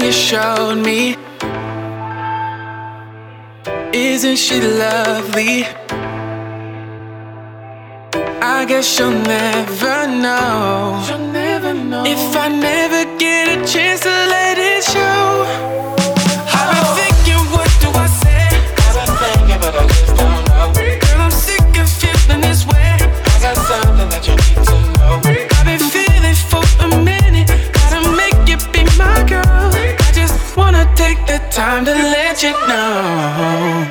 everything you showed me. Isn't she lovely? I guess you'll never know. You'll never know. If I never get a chance to let it show. time to let you know.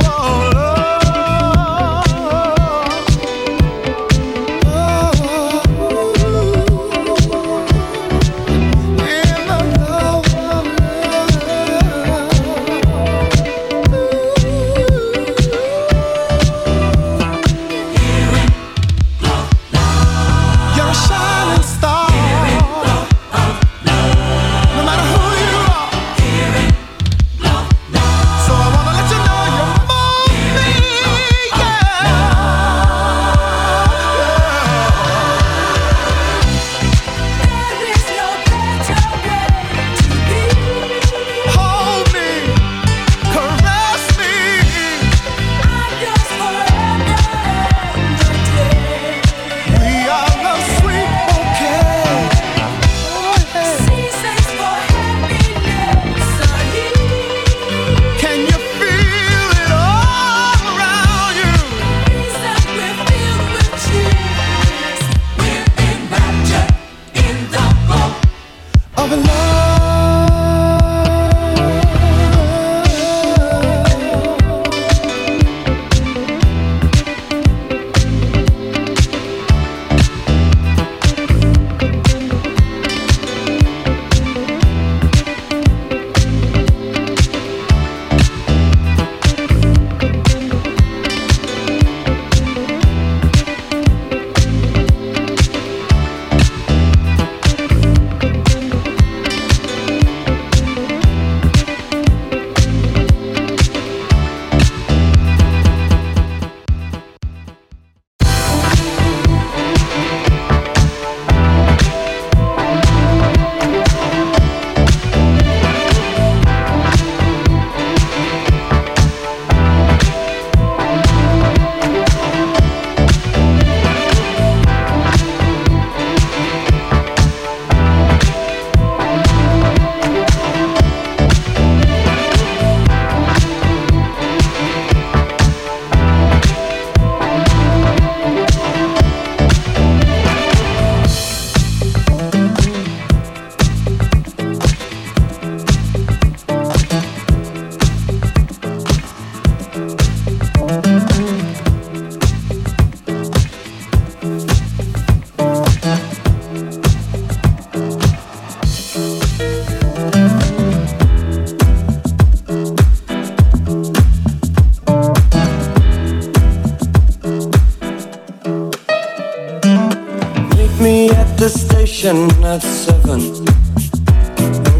At seven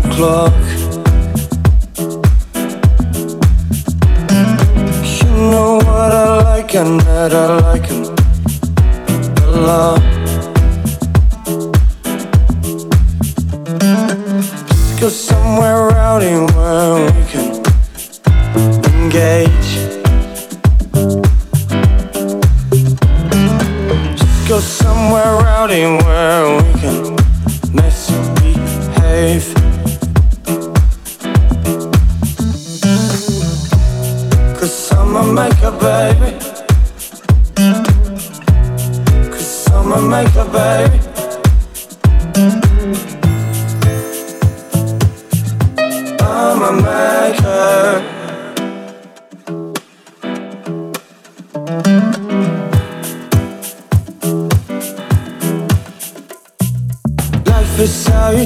o'clock. You know what I like and that I like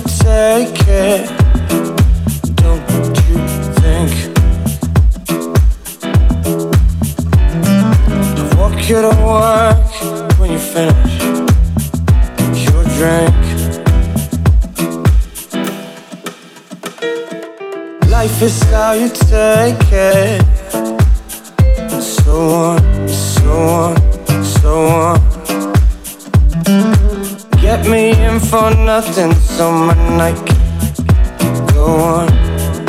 take it. Don't you think? I walk you to work when you finish your drink. Life is how you take it. and So on, so on, so on let me in for nothing, so my night can go on,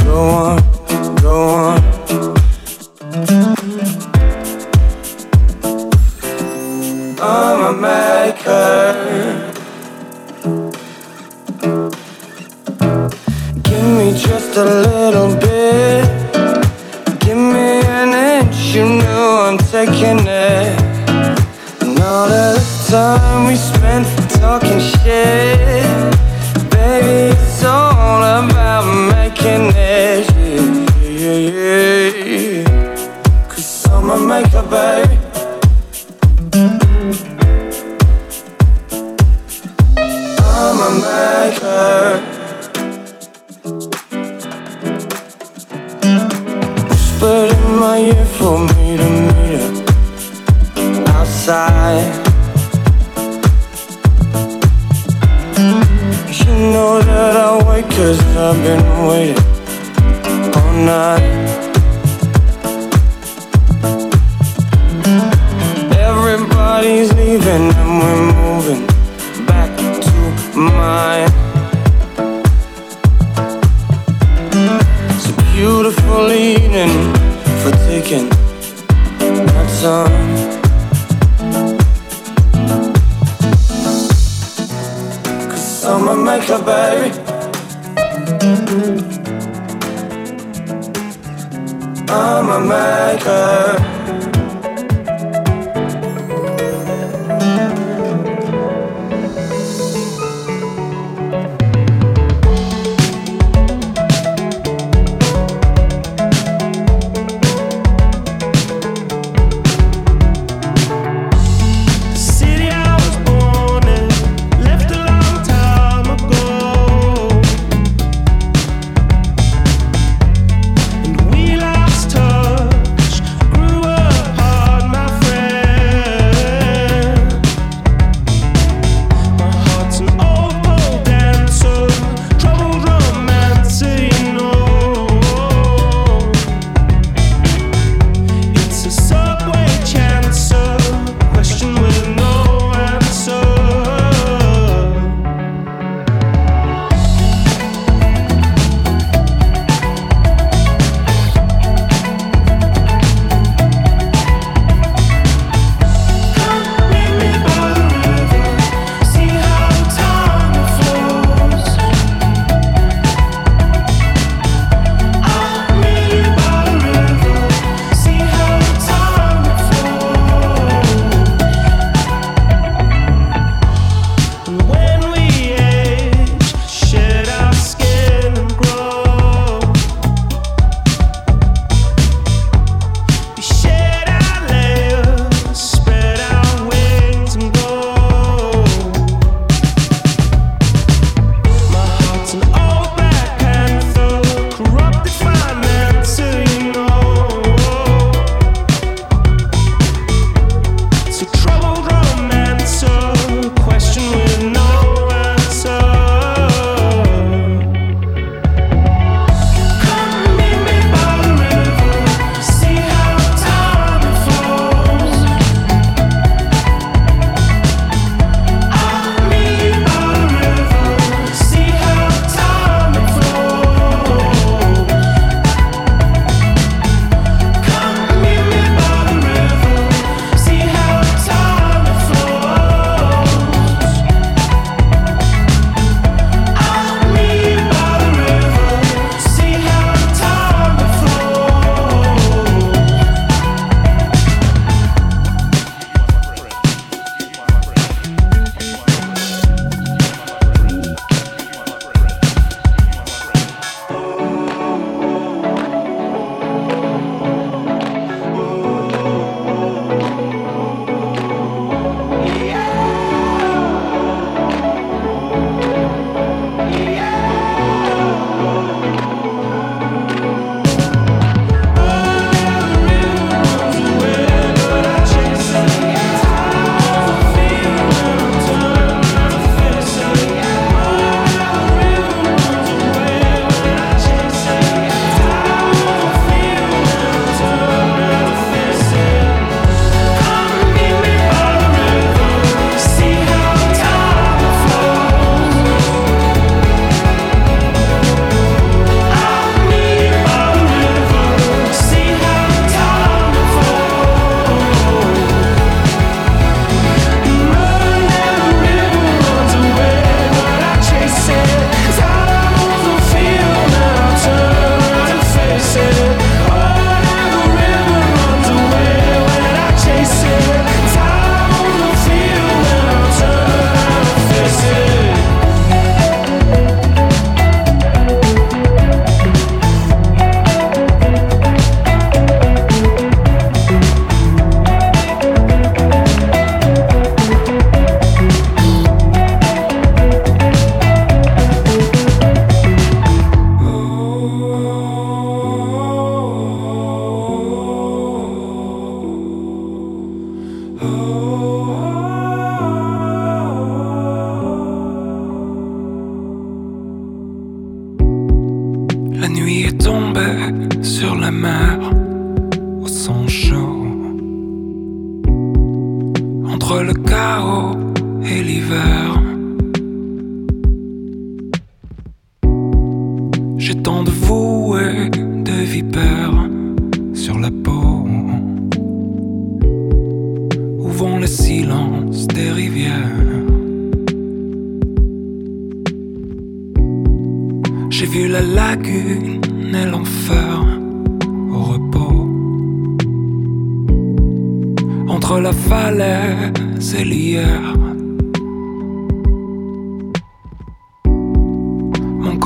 go on. her. But in my earphone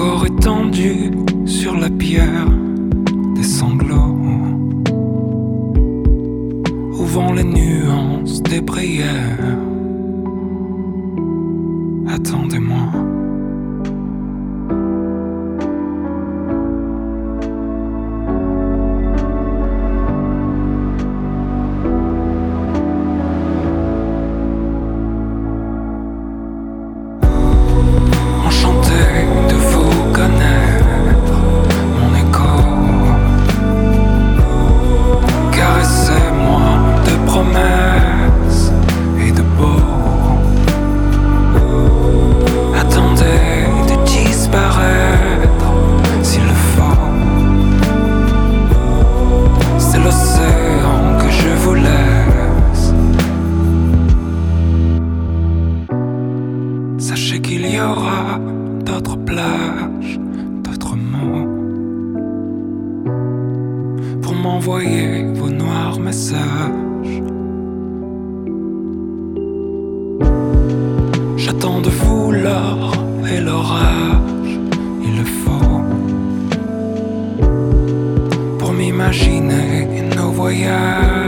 corps étendu sur la pierre des sanglots, ouvrant les nuances des prières. J'attends de vous l'or et l'orage, il le faut. Pour m'imaginer nos voyages.